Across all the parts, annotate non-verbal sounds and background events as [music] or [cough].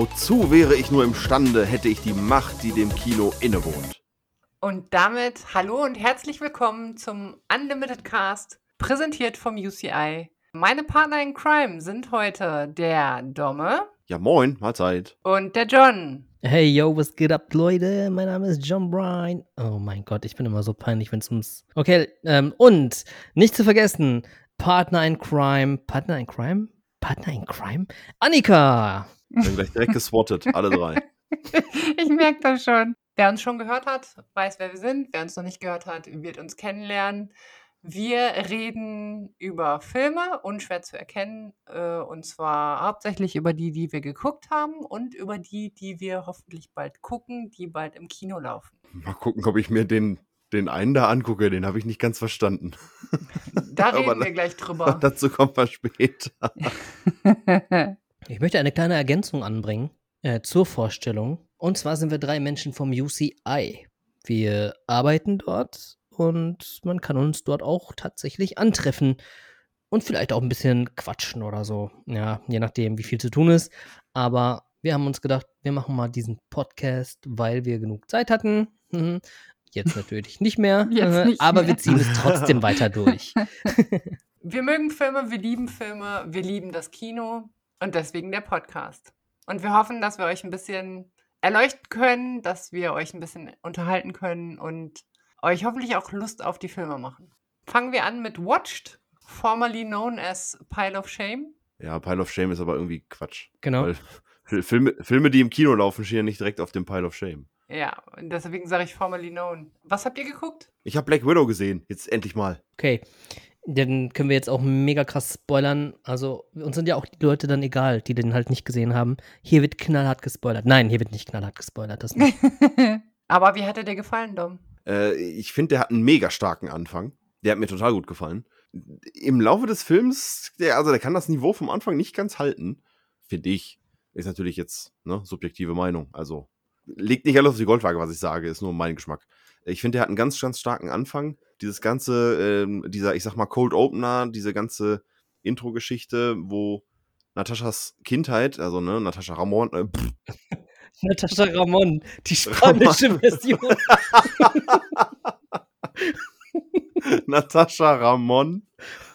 Wozu wäre ich nur imstande, hätte ich die Macht, die dem Kino innewohnt. Und damit hallo und herzlich willkommen zum Unlimited Cast, präsentiert vom UCI. Meine Partner in Crime sind heute der Domme. Ja, moin, Mahlzeit. Und der John. Hey, yo, was geht ab, Leute? Mein Name ist John Bryan. Oh mein Gott, ich bin immer so peinlich, wenn es ums. Okay, ähm, und nicht zu vergessen, Partner in Crime. Partner in Crime? Partner in Crime? Annika! Wir haben gleich direkt geswattet, alle drei. [laughs] ich merke das schon. Wer uns schon gehört hat, weiß, wer wir sind. Wer uns noch nicht gehört hat, wird uns kennenlernen. Wir reden über Filme, unschwer zu erkennen, äh, und zwar hauptsächlich über die, die wir geguckt haben und über die, die wir hoffentlich bald gucken, die bald im Kino laufen. Mal gucken, ob ich mir den, den einen da angucke, den habe ich nicht ganz verstanden. Da [laughs] reden wir gleich drüber. [laughs] Dazu kommen wir später. Ich möchte eine kleine Ergänzung anbringen äh, zur Vorstellung. Und zwar sind wir drei Menschen vom UCI. Wir arbeiten dort und man kann uns dort auch tatsächlich antreffen und vielleicht auch ein bisschen quatschen oder so. Ja, je nachdem, wie viel zu tun ist. Aber wir haben uns gedacht, wir machen mal diesen Podcast, weil wir genug Zeit hatten. Mhm. Jetzt [laughs] natürlich nicht mehr, nicht aber mehr. wir ziehen es trotzdem weiter [laughs] durch. wir mögen Filme, wir lieben Filme, wir lieben das Kino und deswegen der Podcast. Und wir hoffen, dass wir euch ein bisschen erleuchten können, dass wir euch ein bisschen unterhalten können und euch hoffentlich auch Lust auf die Filme machen. Fangen wir an mit Watched, formerly known as Pile of Shame. Ja, Pile of Shame ist aber irgendwie Quatsch. Genau. Weil Filme, Filme, die im Kino laufen, stehen ja nicht direkt auf dem Pile of Shame. Ja, deswegen sage ich formerly known. Was habt ihr geguckt? Ich habe Black Widow gesehen, jetzt endlich mal. Okay, dann können wir jetzt auch mega krass spoilern. Also, uns sind ja auch die Leute dann egal, die den halt nicht gesehen haben. Hier wird knallhart gespoilert. Nein, hier wird nicht knallhart gespoilert. Das [laughs] nicht. Aber wie hat er dir gefallen, Dom? Äh, ich finde, der hat einen mega starken Anfang. Der hat mir total gut gefallen. Im Laufe des Films, der, also der kann das Niveau vom Anfang nicht ganz halten, finde ich. Ist natürlich jetzt ne, subjektive Meinung. Also legt nicht alles auf die Goldwaage, was ich sage, ist nur mein Geschmack. Ich finde, der hat einen ganz, ganz starken Anfang. Dieses ganze, äh, dieser, ich sag mal, Cold Opener, diese ganze Intro-Geschichte, wo Nataschas Kindheit, also ne, Natascha Ramon, äh, [laughs] Natascha Ramon, die spanische Ramon. Version. [laughs] Natascha Ramon,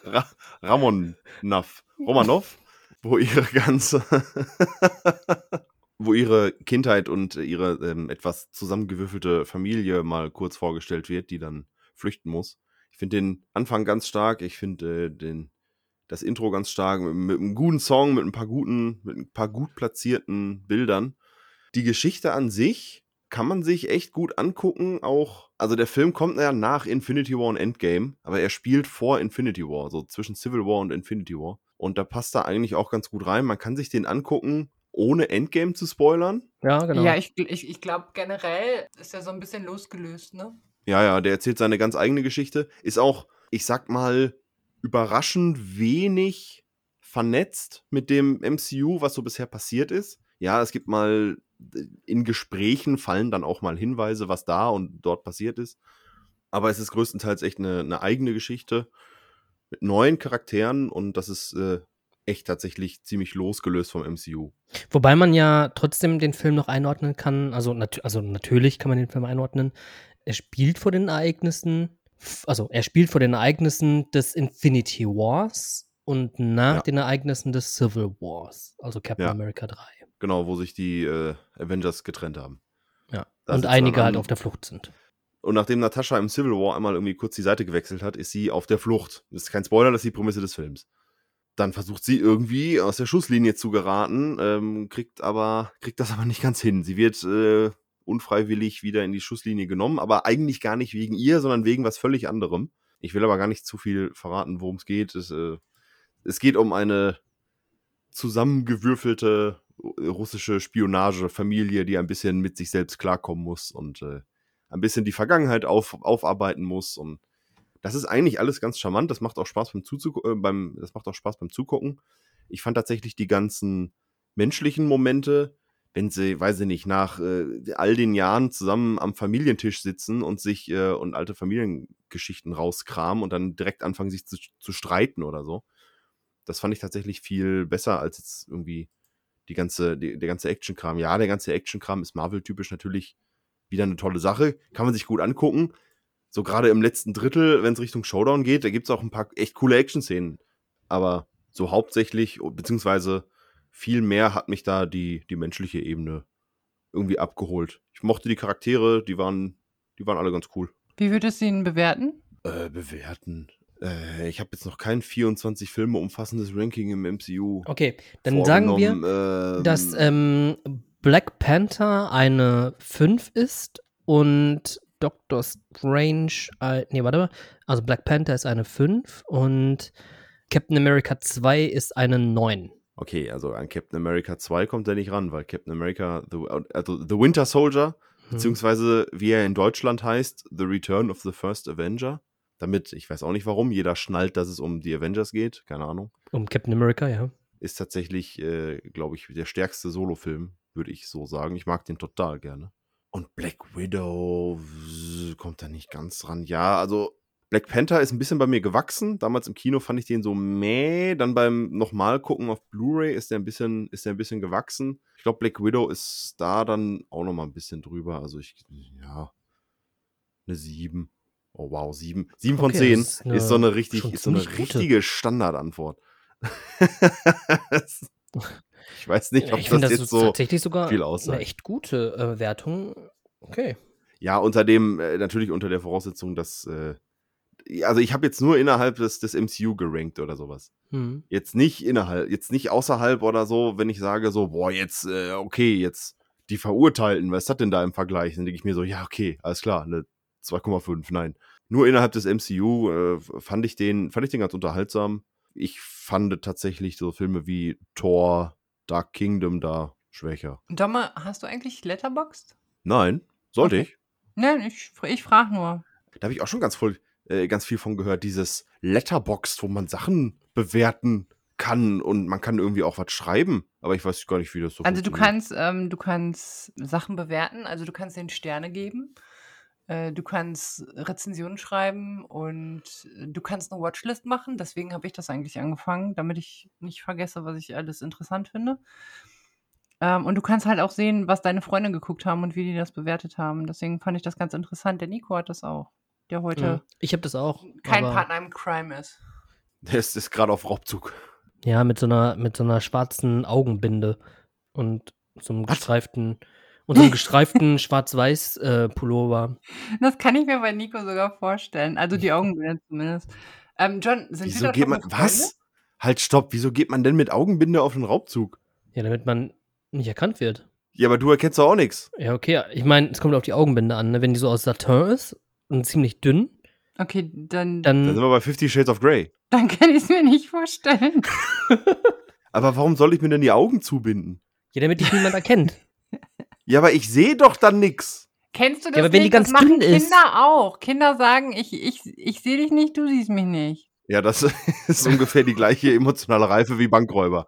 Ra Ramon Naff, Romanov, wo ihre ganze, [laughs] wo ihre Kindheit und ihre ähm, etwas zusammengewürfelte Familie mal kurz vorgestellt wird, die dann flüchten muss. Ich finde den Anfang ganz stark. Ich finde äh, den das Intro ganz stark mit, mit, einem guten Song, mit ein paar guten, mit ein paar gut platzierten Bildern die Geschichte an sich kann man sich echt gut angucken. Auch, also der Film kommt ja nach Infinity War und Endgame, aber er spielt vor Infinity War, so zwischen Civil War und Infinity War. Und da passt er eigentlich auch ganz gut rein. Man kann sich den angucken, ohne Endgame zu spoilern. Ja, genau. Ja, ich, ich, ich glaube, generell ist er so ein bisschen losgelöst, ne? Ja, ja, der erzählt seine ganz eigene Geschichte. Ist auch, ich sag mal, überraschend wenig vernetzt mit dem MCU, was so bisher passiert ist. Ja, es gibt mal in Gesprächen fallen dann auch mal Hinweise, was da und dort passiert ist. Aber es ist größtenteils echt eine, eine eigene Geschichte mit neuen Charakteren und das ist äh, echt tatsächlich ziemlich losgelöst vom MCU. Wobei man ja trotzdem den Film noch einordnen kann. Also, nat also natürlich kann man den Film einordnen. Er spielt vor den Ereignissen, also er spielt vor den Ereignissen des Infinity Wars und nach ja. den Ereignissen des Civil Wars, also Captain ja. America 3. Genau, wo sich die äh, Avengers getrennt haben. Ja. Da und einige halt auf der Flucht sind. Und nachdem Natascha im Civil War einmal irgendwie kurz die Seite gewechselt hat, ist sie auf der Flucht. Das ist kein Spoiler, das ist die Prämisse des Films. Dann versucht sie irgendwie aus der Schusslinie zu geraten, ähm, kriegt aber kriegt das aber nicht ganz hin. Sie wird äh, unfreiwillig wieder in die Schusslinie genommen, aber eigentlich gar nicht wegen ihr, sondern wegen was völlig anderem. Ich will aber gar nicht zu viel verraten, worum es geht. Es, äh, es geht um eine zusammengewürfelte russische Spionagefamilie, die ein bisschen mit sich selbst klarkommen muss und äh, ein bisschen die Vergangenheit auf, aufarbeiten muss. Und das ist eigentlich alles ganz charmant. Das macht auch Spaß beim, Zuzu äh, beim, das macht auch Spaß beim Zugucken. Ich fand tatsächlich die ganzen menschlichen Momente, wenn sie, weiß ich nicht, nach äh, all den Jahren zusammen am Familientisch sitzen und sich äh, und alte Familiengeschichten rauskramen und dann direkt anfangen, sich zu, zu streiten oder so. Das fand ich tatsächlich viel besser als jetzt irgendwie die ganze, die, der ganze Action-Kram. Ja, der ganze Action-Kram ist Marvel-typisch natürlich wieder eine tolle Sache. Kann man sich gut angucken. So gerade im letzten Drittel, wenn es Richtung Showdown geht, da gibt es auch ein paar echt coole Action-Szenen. Aber so hauptsächlich, beziehungsweise viel mehr hat mich da die, die menschliche Ebene irgendwie abgeholt. Ich mochte die Charaktere, die waren, die waren alle ganz cool. Wie würdest du ihn bewerten? Äh, bewerten. Äh, ich habe jetzt noch kein 24 Filme umfassendes Ranking im MCU. Okay, dann sagen wir, ähm, dass ähm, Black Panther eine 5 ist und Doctor Strange, äh, nee, warte mal, also Black Panther ist eine 5 und Captain America 2 ist eine 9. Okay, also an Captain America 2 kommt er nicht ran, weil Captain America, the, also The Winter Soldier, Hm. beziehungsweise wie er in Deutschland heißt, The Return of the First Avenger. Damit, ich weiß auch nicht warum, jeder schnallt, dass es um die Avengers geht, keine Ahnung. Um Captain America, ja. Ist tatsächlich, äh, glaube ich, der stärkste Solofilm, würde ich so sagen. Ich mag den total gerne. Und Black Widow kommt da nicht ganz dran. Ja, also Black Panther ist ein bisschen bei mir gewachsen. Damals im Kino fand ich den so meh. Dann beim nochmal gucken auf Blu-ray ist der ein bisschen, ist der ein bisschen gewachsen. Ich glaube, Black Widow ist da dann auch noch mal ein bisschen drüber. Also ich, ja, eine 7. Oh wow, 7. 7 von Okay, 10 das ist, ist eine so eine richtig, ist so eine gute. richtige Standardantwort. [laughs] ich weiß nicht, ob ich das, finde, das jetzt ist so tatsächlich sogar viel eine aussagt. echt gute äh, Wertung. Okay. Ja, unter dem, äh, natürlich unter der Voraussetzung, dass, äh, also ich habe jetzt nur innerhalb des, des MCU gerankt oder sowas. Hm. Jetzt nicht innerhalb, jetzt nicht außerhalb oder so, wenn ich sage so, boah, jetzt, äh, okay, jetzt die Verurteilten, was ist das denn da im Vergleich? Dann denke ich mir so, ja, okay, alles klar, eine 2,5, nein. Nur innerhalb des MCU äh, fand ich den, fand ich den ganz unterhaltsam. Ich fand tatsächlich so Filme wie Thor, Dark Kingdom da schwächer. Domme, hast du eigentlich Letterboxd? Nein, sollte Okay. ich. Nein, ich, ich frage nur. Da habe ich auch schon ganz voll, äh, ganz viel von gehört, dieses Letterboxd, wo man Sachen bewerten kann und man kann irgendwie auch was schreiben. Aber ich weiß gar nicht, wie das so Also du kannst, ähm, du kannst Sachen bewerten, also du kannst den Sterne geben, äh, du kannst Rezensionen schreiben und du kannst eine Watchlist machen. Deswegen habe ich das eigentlich angefangen, damit ich nicht vergesse, was ich alles interessant finde. Ähm, und du kannst halt auch sehen, was deine Freunde geguckt haben und wie die das bewertet haben. Deswegen fand ich das ganz interessant. Der Nico hat das auch, der heute Hm. Ich habe das auch. kein aber- Partner im Crime ist. Der ist, ist gerade auf Raubzug. Ja, mit so einer, mit so einer schwarzen Augenbinde und so einem Was? gestreiften und so einem [laughs] gestreiften schwarz-weiß äh, Pullover. Das kann ich mir bei Nico sogar vorstellen. Also die [laughs] Augenbinde zumindest. Ähm, John, sind Wieso wir da geht man, was? Halt, stopp, wieso geht man denn mit Augenbinde auf den Raubzug? Ja, damit man nicht erkannt wird. Ja, aber du erkennst doch auch nichts. Ja, okay. Ich meine, es kommt auf die Augenbinde an. Ne? Wenn die so aus Satin ist und ziemlich dünn, Okay, dann, Dann sind dann. wir bei Fifty Shades of Grey. dann kann ich es mir nicht vorstellen. [laughs] Aber warum soll ich mir denn die Augen zubinden? Ja, damit dich niemand erkennt. [laughs] Ja, aber ich sehe doch dann nix. Kennst du das aber wenn die nicht? ganz das machen dünn ist. Kinder auch. Kinder sagen, ich, ich, ich sehe dich nicht, du siehst mich nicht. Ja, das [laughs] ist ungefähr die gleiche emotionale Reife wie Bankräuber.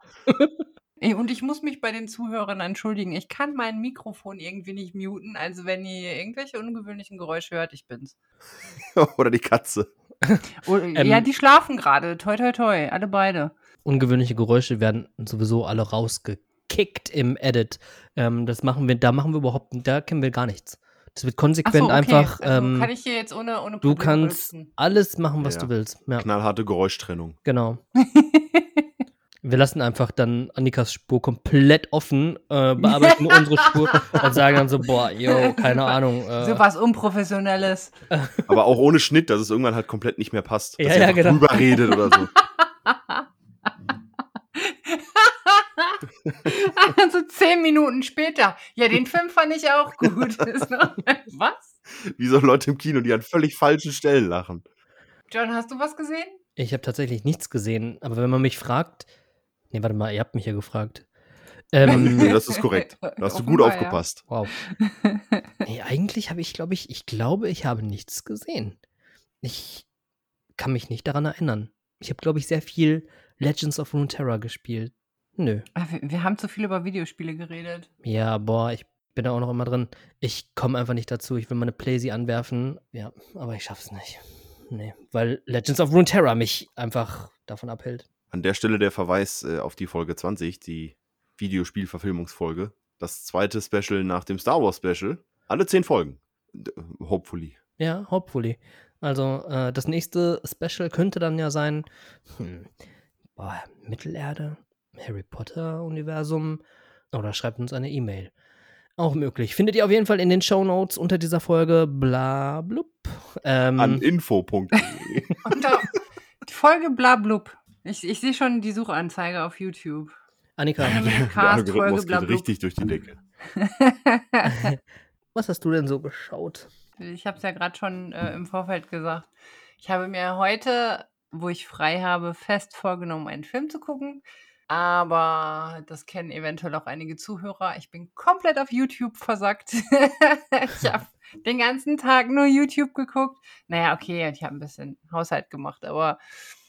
Und ich muss mich bei den Zuhörern entschuldigen. Ich kann mein Mikrofon irgendwie nicht muten. Also wenn ihr irgendwelche ungewöhnlichen Geräusche hört, ich bin's. [laughs] Oder die Katze. [laughs] Oh, Ähm. ja, die schlafen gerade. Toi, toi, toi. Alle beide. Ungewöhnliche Geräusche werden sowieso alle rausgekickt im Edit. Ähm, das machen wir, da machen wir überhaupt, da kennen wir gar nichts. Das wird Ach konsequent so, okay. einfach. also ähm, kann ich hier jetzt ohne, ohne du Probleme kannst rülpsen? alles machen, was Ja. du willst. Ja, Knallharte Geräuschtrennung. genau. [laughs] Wir lassen einfach dann Annikas Spur komplett offen, äh, bearbeiten nur unsere Spur [laughs] und sagen dann so, boah, yo, keine Ahnung. Äh, So was Unprofessionelles. [laughs] Aber auch ohne Schnitt, dass es irgendwann halt komplett nicht mehr passt. Dass Ja, ja, genau. drüber redet oder so. [laughs] also zehn Minuten später. Ja, den Film fand ich auch gut. Was? Wie so Leute im Kino, die an völlig falschen Stellen lachen. John, hast du was gesehen? Ich habe tatsächlich nichts gesehen, aber wenn man mich fragt, nee, warte mal, ihr habt mich ja gefragt. Ähm, [laughs] Nee, das ist korrekt. Da hast du gut Offenbar, ja. aufgepasst. wow. [laughs] Nee, eigentlich habe ich, glaube ich, ich glaube, ich habe nichts gesehen. Ich kann mich nicht daran erinnern. Ich habe, glaube ich, sehr viel Legends of Runeterra gespielt. Nö. Ah, Wir, wir haben zu viel über Videospiele geredet. Ja, boah, ich bin da auch noch immer drin. Ich komme einfach nicht dazu. Ich will meine Playsee anwerfen. Ja, aber ich schaff's nicht. Nee, weil Legends of Runeterra mich einfach davon abhält. An der Stelle der Verweis äh, auf die Folge 20, die Videospielverfilmungsfolge. Das zweite Special nach dem Star Wars Special. Alle zehn Folgen. D- Hopefully. Ja, hopefully. Also, äh, das nächste Special könnte dann ja sein, hm, boah, Mittelerde, Harry Potter-Universum oder schreibt uns eine E-Mail. Auch möglich. Findet ihr auf jeden Fall in den Show Notes unter dieser Folge bla blub. Ähm, An info.de. [laughs] Folge blablub. Ich, ich sehe schon die Suchanzeige auf YouTube. Annika, Der Cast, Folge Algorithmus geht richtig durch die Decke. [laughs] was hast du denn so geschaut? Ich habe es ja gerade schon äh, im Vorfeld gesagt. Ich habe mir heute, wo ich frei habe, fest vorgenommen, einen Film zu gucken. Aber das kennen eventuell auch einige Zuhörer. Ich bin komplett auf YouTube versackt. [laughs] ich habe den ganzen Tag nur YouTube geguckt. Naja, okay, ich habe ein bisschen Haushalt gemacht, aber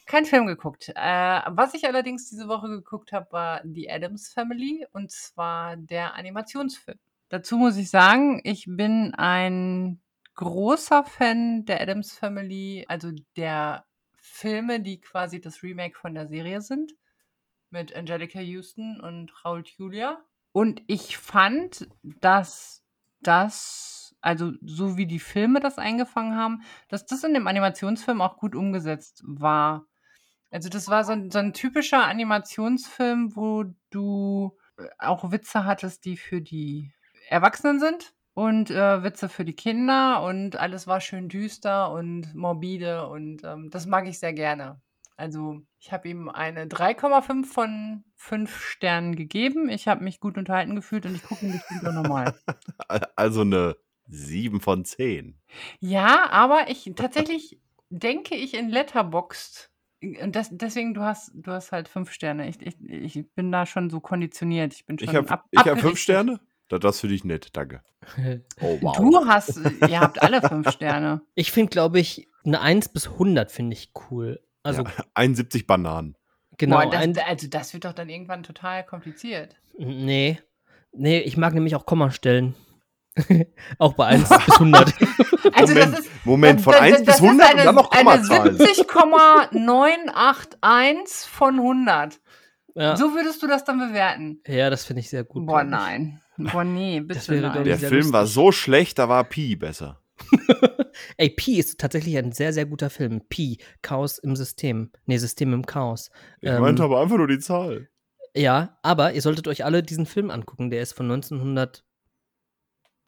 keinen Film geguckt. Äh, was ich allerdings diese Woche geguckt habe, war The Addams Family und zwar der Animationsfilm. Dazu muss ich sagen, ich bin ein großer Fan der Addams Family, also der Filme, die quasi das Remake von der Serie sind, mit Angelica Houston und Raul Julia. Und ich fand, dass das, also so wie die Filme das eingefangen haben, dass das in dem Animationsfilm auch gut umgesetzt war. Also das war so ein, so ein typischer Animationsfilm, wo du äh, auch Witze hattest, die für die Erwachsenen sind und äh, Witze für die Kinder und alles war schön düster und morbide und ähm, das mag ich sehr gerne. Also ich habe ihm eine 3,5 von 5 Sternen gegeben. Ich habe mich gut unterhalten gefühlt und ich gucke ihn bestimmt auch nochmal. [laughs] Also eine 7 von 10. Ja, aber ich tatsächlich denke ich in Letterboxd. Und das, deswegen, du hast, du hast halt fünf Sterne. Ich, ich, ich bin da schon so konditioniert. Ich bin schon Ich habe ab, ich hab 5 abgerichtet. Sterne. Das, das finde ich nett, danke. [laughs] Oh, wow. Du hast, ihr habt alle fünf Sterne. [laughs] Ich finde, glaube ich, eine 1 bis 100 finde ich cool. Also, ja, [laughs] 71 Bananen. genau. Boah, ein, das, also das wird doch dann irgendwann total kompliziert. nee. Nee, ich mag nämlich auch Kommastellen. [laughs] auch bei 1 bis 100. [laughs] Also Moment, das ist, Moment, von das- 1 das bis ist 100 eine, und dann noch eine Kommazahlen. 70,981 von 100. ja. So würdest du das dann bewerten? ja, das finde ich sehr gut. Boah, nein. Boah, nee, bitte wäre, nein. Der Film war lustig. so schlecht, da war Pi besser. [laughs] Ey, Pi ist tatsächlich ein sehr, sehr guter Film. Pi, Chaos im System. Nee, System im Chaos. Ich Ähm, meinte aber einfach nur die Zahl. Ja, aber ihr solltet euch alle diesen Film angucken. Der ist von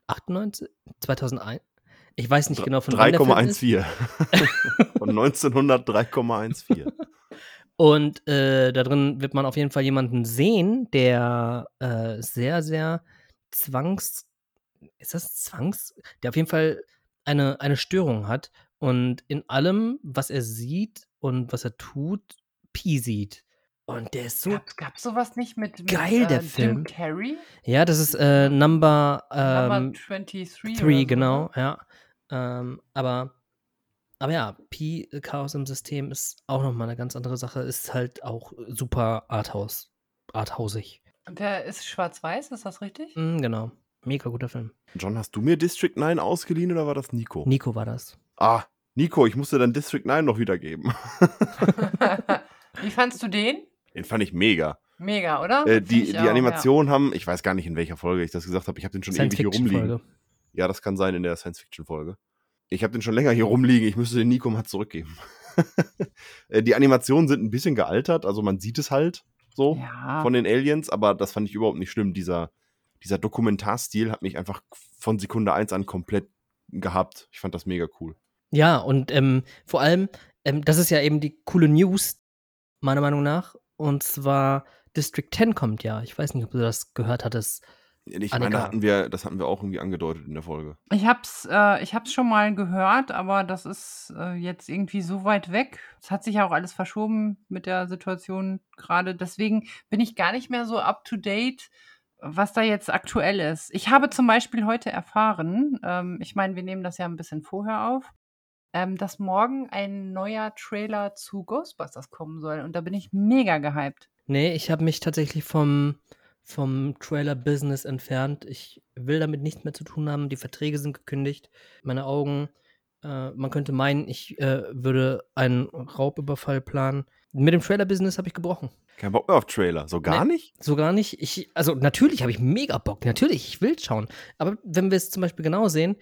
1998, 2001. Ich weiß nicht genau, von wann der Film ist. 3,14. [laughs] Von 1900 3,14. Und äh, da drin wird man auf jeden Fall jemanden sehen, der äh, sehr, sehr zwangs. Ist das zwangs? Der auf jeden Fall eine, eine Störung hat und in allem, was er sieht und was er tut, Pi sieht. Und der ist so. Gab, gab's sowas nicht mit, mit Geil, der äh, Film. Jim Carrey? Ja, das ist äh, Number, ähm, Number 23 oder Three, so, genau, ne? ja. Ähm, aber, aber ja, Pi äh, Chaos im System ist auch nochmal eine ganz andere Sache. Ist halt auch super Arthouse. Arthausig. Und der ist schwarz-weiß, ist das richtig? Mhm, genau. Mega guter Film. John, hast du mir District 9 ausgeliehen oder war das Nico? Nico war das. ah, Nico, ich musste dann District 9 noch wiedergeben. [laughs] Wie fandst du den? Den fand ich mega. Mega, oder? Äh, die die auch, ja. Animationen haben, ich weiß gar nicht, in welcher Folge ich das gesagt habe, ich habe den schon ewig hier rumliegen. Science-Fiction-Folge. Ja, das kann sein in der Science-Fiction-Folge. Ich habe den schon länger hier rumliegen, ich müsste den Nico mal zurückgeben. [laughs] Äh, die Animationen sind ein bisschen gealtert, also man sieht es halt so Ja. von den Aliens, aber das fand ich überhaupt nicht schlimm. Dieser, dieser Dokumentarstil hat mich einfach von Sekunde 1 an komplett gehabt. Ich fand das mega cool. Ja, und ähm, vor allem, ähm, das ist ja eben die coole News, meiner Meinung nach. Und zwar District 10 kommt ja. Ich weiß nicht, ob du das gehört hattest. Ich Annika. meine, hatten wir, das hatten wir auch irgendwie angedeutet in der Folge. Ich hab's, äh, ich hab's schon mal gehört, aber das ist äh, jetzt irgendwie so weit weg. Es hat sich ja auch alles verschoben mit der Situation gerade. Deswegen bin ich gar nicht mehr so up to date, was da jetzt aktuell ist. Ich habe zum Beispiel heute erfahren, ähm, ich meine, wir nehmen das ja ein bisschen vorher auf, ähm, dass morgen ein neuer Trailer zu Ghostbusters kommen soll. Und da bin ich mega gehypt. Nee, ich habe mich tatsächlich vom, vom Trailer-Business entfernt. Ich will damit nichts mehr zu tun haben. Die Verträge sind gekündigt. Meine Augen Äh, man könnte meinen, ich äh, würde einen Raubüberfall planen. Mit dem Trailer-Business habe ich gebrochen. Kein Bock mehr auf Trailer. So gar Nee. nicht? So gar nicht. Ich, also natürlich habe ich mega Bock. Natürlich, ich will schauen. Aber wenn wir es zum Beispiel genau sehen,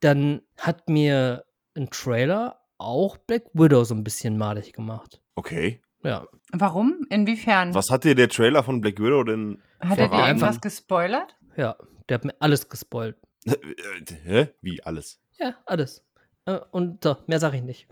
dann hat mir ein Trailer auch Black Widow so ein bisschen malig gemacht. Okay. Ja. Warum? Inwiefern? Was hat dir der Trailer von Black Widow denn Hat er dir verraten? irgendwas gespoilert? Ja. Der hat mir alles gespoilt. [laughs] Hä? Wie alles? Ja, alles. Äh, Und so, mehr sage ich nicht.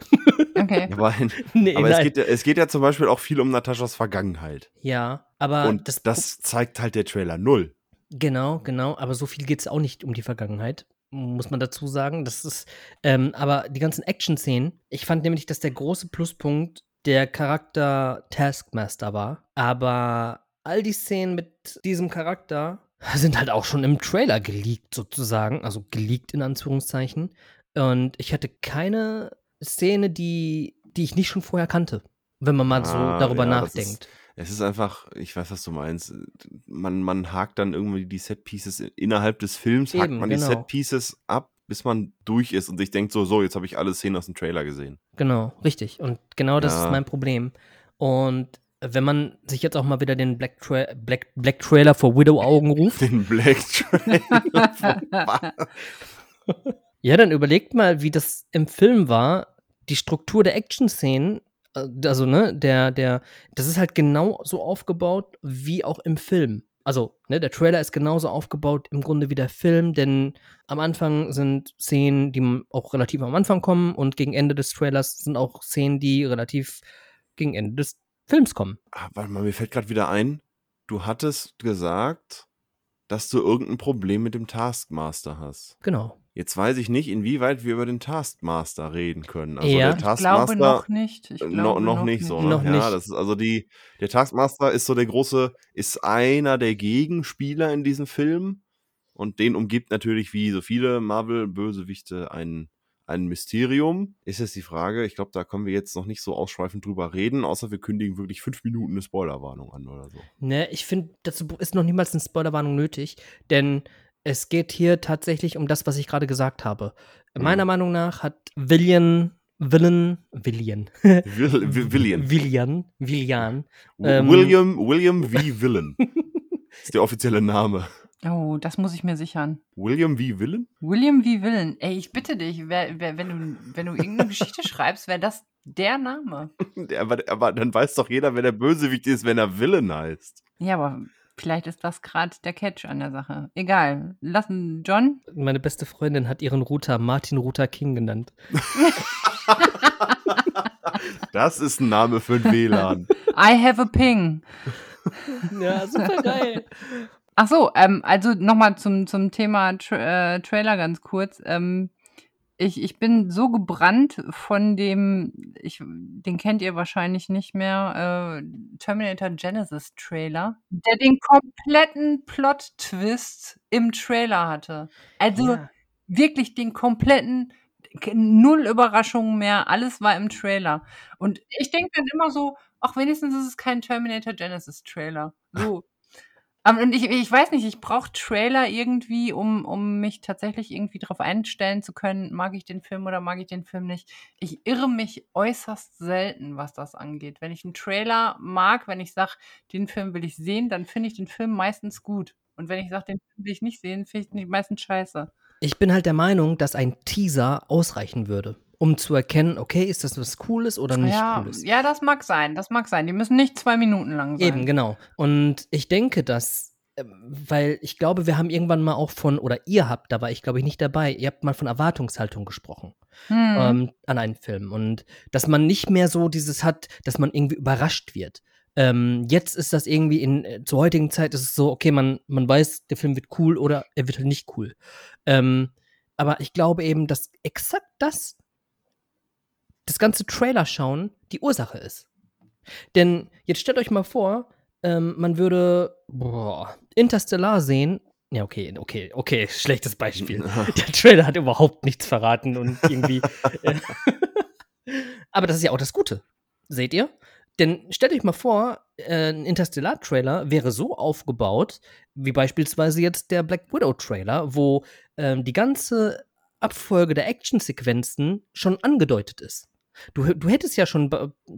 Okay. Ja, aber [laughs] nee, aber es, nein. geht, ja- es geht ja zum Beispiel auch viel um Nataschas Vergangenheit. ja, aber Und das, das, zeigt halt der Trailer null. Genau, genau. Aber so viel geht es auch nicht um die Vergangenheit, muss man dazu sagen. Das ist, ähm, aber die ganzen Action-Szenen, ich fand nämlich, dass der große Pluspunkt der Charakter Taskmaster war. Aber all die Szenen mit diesem Charakter [laughs] sind halt auch schon im Trailer geleakt, sozusagen. Also geleakt in Anführungszeichen. Und ich hatte keine Szene, die, die ich nicht schon vorher kannte. Wenn man mal so Ah, darüber ja, nachdenkt. Es ist einfach, ich weiß, was du meinst. Man, man hakt dann irgendwie die Set-Pieces innerhalb des Films, hakt Eben, man die genau. Set-Pieces ab, bis man durch ist und sich denkt so, so, jetzt habe ich alle Szenen aus dem Trailer gesehen. Genau, richtig. Und genau das Ja. ist mein Problem. Und wenn man sich jetzt auch mal wieder den Black, Tra Black, Black Trailer for Widow Augen ruft, [laughs] Den Black Trailer. [laughs] ja, dann überlegt mal, wie das im Film war. Die Struktur der Action-Szenen, also, ne, der, der, das ist halt genau so aufgebaut wie auch im Film. Also, ne, der Trailer ist genauso aufgebaut im Grunde wie der Film, denn am Anfang sind Szenen, die auch relativ am Anfang kommen und gegen Ende des Trailers sind auch Szenen, die relativ gegen Ende des Films kommen. Ah, warte mal, mir fällt gerade wieder ein, du hattest gesagt, dass du irgendein Problem mit dem Taskmaster hast. Genau. Jetzt weiß ich nicht, inwieweit wir über den Taskmaster reden können. Also Ja. der Ich Taskmaster glaube noch nicht. Ich Äh, glaube no, noch, nicht so, ne? Noch ja, nicht. das ist also die, der Taskmaster ist so der große, ist einer der Gegenspieler in diesem Film und den umgibt natürlich wie so viele Marvel-Bösewichte ein, ein Mysterium. Ist jetzt die Frage, ich glaube, da können wir jetzt noch nicht so ausschweifend drüber reden, außer wir kündigen wirklich fünf Minuten eine Spoilerwarnung an oder so. Ne, ich finde, dazu ist noch niemals eine Spoilerwarnung nötig, denn es geht hier tatsächlich um das, was ich gerade gesagt habe. Mhm. Meiner Meinung nach hat Villian, Villen, Villian, William. Villian, Villian, ähm, William, William V. Villain. ist der offizielle Name. Oh, das muss ich mir sichern. William V. Villain? William V. Villen. Ey, ich bitte dich, wer, wer, wenn, du, wenn du irgendeine Geschichte [laughs] schreibst, wäre das der Name. [laughs] Der, aber, aber dann weiß doch jeder, wer der Bösewicht ist, wenn er Villain heißt. Ja, aber vielleicht ist das gerade der Catch an der Sache. Egal. Lassen John. Meine beste Freundin hat ihren Router Martin Luther King genannt. [laughs] Das ist ein Name für ein WLAN. [laughs] I have a ping. [laughs] Ja, super geil. Ach so, ähm, also nochmal zum, zum Thema Tra äh, Trailer ganz kurz. Ähm, ich, ich bin so gebrannt von dem, ich, den kennt ihr wahrscheinlich nicht mehr, äh, Terminator Genesis Trailer, der den kompletten Plot-Twist im Trailer hatte. Also Ja. wirklich den kompletten, null Überraschungen mehr, alles war im Trailer. Und ich denke dann immer so, ach, wenigstens ist es kein Terminator Genesis Trailer. So. Und ich, ich weiß nicht, ich brauche Trailer irgendwie, um, um mich tatsächlich irgendwie darauf einstellen zu können, mag ich den Film oder mag ich den Film nicht. Ich irre mich äußerst selten, was das angeht. Wenn ich einen Trailer mag, wenn ich sage, den Film will ich sehen, dann finde ich den Film meistens gut. Und wenn ich sage, den Film will ich nicht sehen, finde ich den meistens scheiße. Ich bin halt der Meinung, dass ein Teaser ausreichen würde, um zu erkennen, okay, ist das was Cooles oder nicht ja, Cooles. ja, das mag sein, das mag sein. Die müssen nicht zwei Minuten lang sein. Eben, genau. Und ich denke, dass, ähm, weil ich glaube, wir haben irgendwann mal auch von, oder ihr habt, da war ich glaube ich nicht dabei, ihr habt mal von Erwartungshaltung gesprochen Hm. ähm, an einen Film. Und dass man nicht mehr so dieses hat, dass man irgendwie überrascht wird. Ähm, jetzt ist das irgendwie in, äh, zur heutigen Zeit ist es so, okay, man, man weiß, der Film wird cool oder er wird halt nicht cool. Ähm, aber ich glaube eben, dass exakt das, das ganze Trailer schauen, die Ursache ist. Denn jetzt stellt euch mal vor, ähm, man würde boah, Interstellar sehen. Ja, okay, okay, okay, [laughs] schlechtes Beispiel. [laughs] Der Trailer hat überhaupt nichts verraten und irgendwie. [laughs] äh, aber das ist ja auch das Gute. Seht ihr? Denn stellt euch mal vor, äh, ein Interstellar-Trailer wäre so aufgebaut, wie beispielsweise jetzt der Black Widow-Trailer, wo ähm, die ganze Abfolge der Actionsequenzen schon angedeutet ist. Du, du hättest ja schon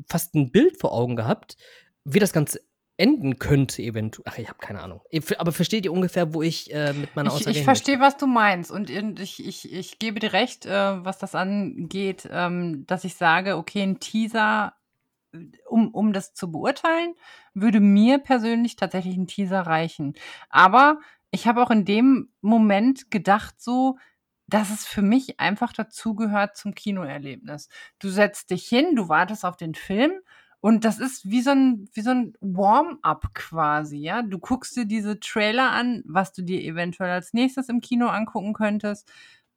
fast ein Bild vor Augen gehabt, wie das Ganze enden könnte eventuell. Ach, ich habe keine Ahnung. Aber versteht ihr ungefähr, wo ich äh, mit meiner Aussage Ich, ich verstehe, was du meinst. Und ich, ich, ich gebe dir recht, äh, was das angeht, ähm, dass ich sage, okay, ein Teaser, um, um das zu beurteilen, würde mir persönlich tatsächlich ein Teaser reichen. Aber ich habe auch in dem Moment gedacht, so, dass es für mich einfach dazugehört zum Kinoerlebnis. Du setzt dich hin, du wartest auf den Film und das ist wie so ein, wie so ein Warm-up quasi, ja. Du guckst dir diese Trailer an, was du dir eventuell als nächstes im Kino angucken könntest.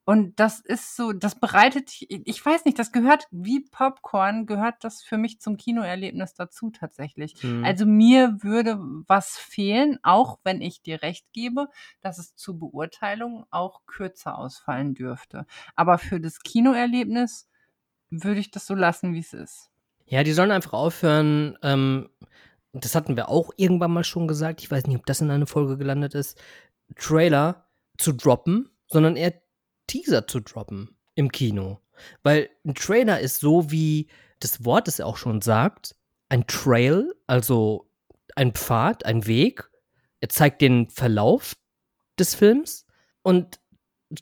Und das ist so, das bereitet, ich weiß nicht, das gehört wie Popcorn, gehört das für mich zum Kinoerlebnis dazu tatsächlich. Mhm. Also mir würde was fehlen, auch wenn ich dir recht gebe, dass es zur Beurteilung auch kürzer ausfallen dürfte. Aber für das Kinoerlebnis würde ich das so lassen, wie es ist. Ja, die sollen einfach aufhören, ähm, das hatten wir auch irgendwann mal schon gesagt, ich weiß nicht, ob das in einer Folge gelandet ist, Trailer zu droppen, sondern eher Teaser zu droppen im Kino. Weil ein Trailer ist so, wie das Wort es auch schon sagt, ein Trail, also ein Pfad, ein Weg. Er zeigt den Verlauf des Films und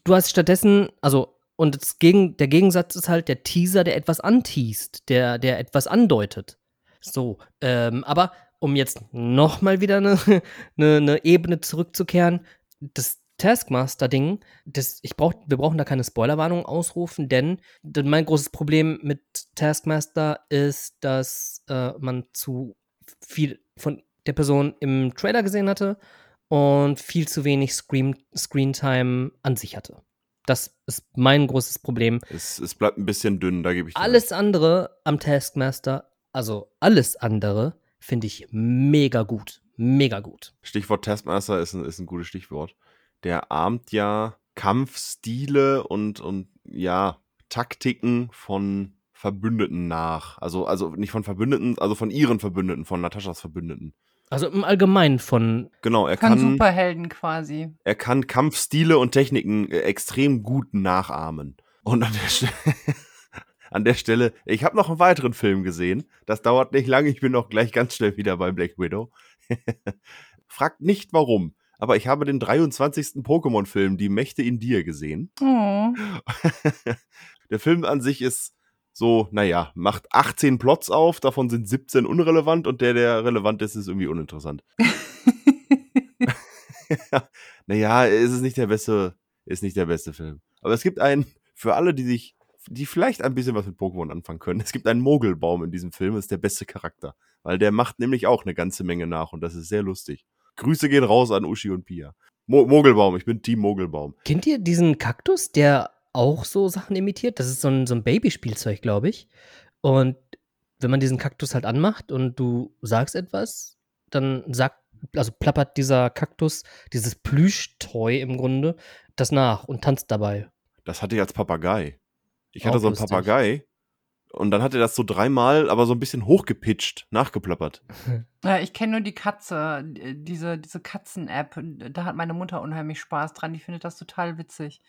du hast stattdessen, also und das Gegen, der Gegensatz ist halt der Teaser, der etwas anteast, der, der etwas andeutet. So, ähm, aber um jetzt nochmal wieder eine, [laughs] eine, eine Ebene zurückzukehren, das Taskmaster-Ding, brauch, wir brauchen da keine Spoilerwarnung ausrufen, denn, denn mein großes Problem mit Taskmaster ist, dass äh, man zu viel von der Person im Trailer gesehen hatte und viel zu wenig Screen, Screentime an sich hatte. Das ist mein großes Problem. Es, es bleibt ein bisschen dünn, da gebe ich dir Alles recht. andere am Taskmaster, also alles andere, finde ich mega gut. Mega gut. Stichwort Taskmaster ist ein, ist ein gutes Stichwort. Der ahmt ja Kampfstile und, und ja, Taktiken von Verbündeten nach. Also, also nicht von Verbündeten, also von ihren Verbündeten, von Nataschas Verbündeten. Also im Allgemeinen von. Genau, er von kann. Superhelden quasi. Er kann Kampfstile und Techniken äh, extrem gut nachahmen. Und an der Stelle. [laughs] an der Stelle, ich habe noch einen weiteren Film gesehen. Das dauert nicht lange, ich bin auch gleich ganz schnell wieder bei Black Widow. [laughs] Fragt nicht warum, aber ich habe den 23. Pokémon-Film Die Mächte in dir gesehen. Oh. [laughs] der Film an sich ist so, naja, macht 18 Plots auf, davon sind 17 unrelevant und der, der relevant ist, ist irgendwie uninteressant. [laughs] naja, ist es nicht der beste, ist nicht der beste Film. Aber es gibt einen, für alle, die sich, die vielleicht ein bisschen was mit Pokémon anfangen können, es gibt einen Mogelbaum in diesem Film, das ist der beste Charakter. Weil der macht nämlich auch eine ganze Menge nach und das ist sehr lustig. Grüße gehen raus an Uschi und Pia. Mo Mogelbaum, ich bin Team Mogelbaum. Kennt ihr diesen Kaktus, der auch so Sachen imitiert. Das ist so ein, so ein Babyspielzeug, glaube ich. Und wenn man diesen Kaktus halt anmacht und du sagst etwas, dann sagt, also plappert dieser Kaktus, dieses Plüschtoy im Grunde, das nach und tanzt dabei. Das hatte ich als Papagei. Ich hatte auch so einen lustig. Papagei und dann hat er das so dreimal, aber so ein bisschen hochgepitcht, nachgeplappert. [laughs] Ja, ich kenne nur die Katze, diese, diese Katzen-App. Da hat meine Mutter unheimlich Spaß dran. Die findet das total witzig.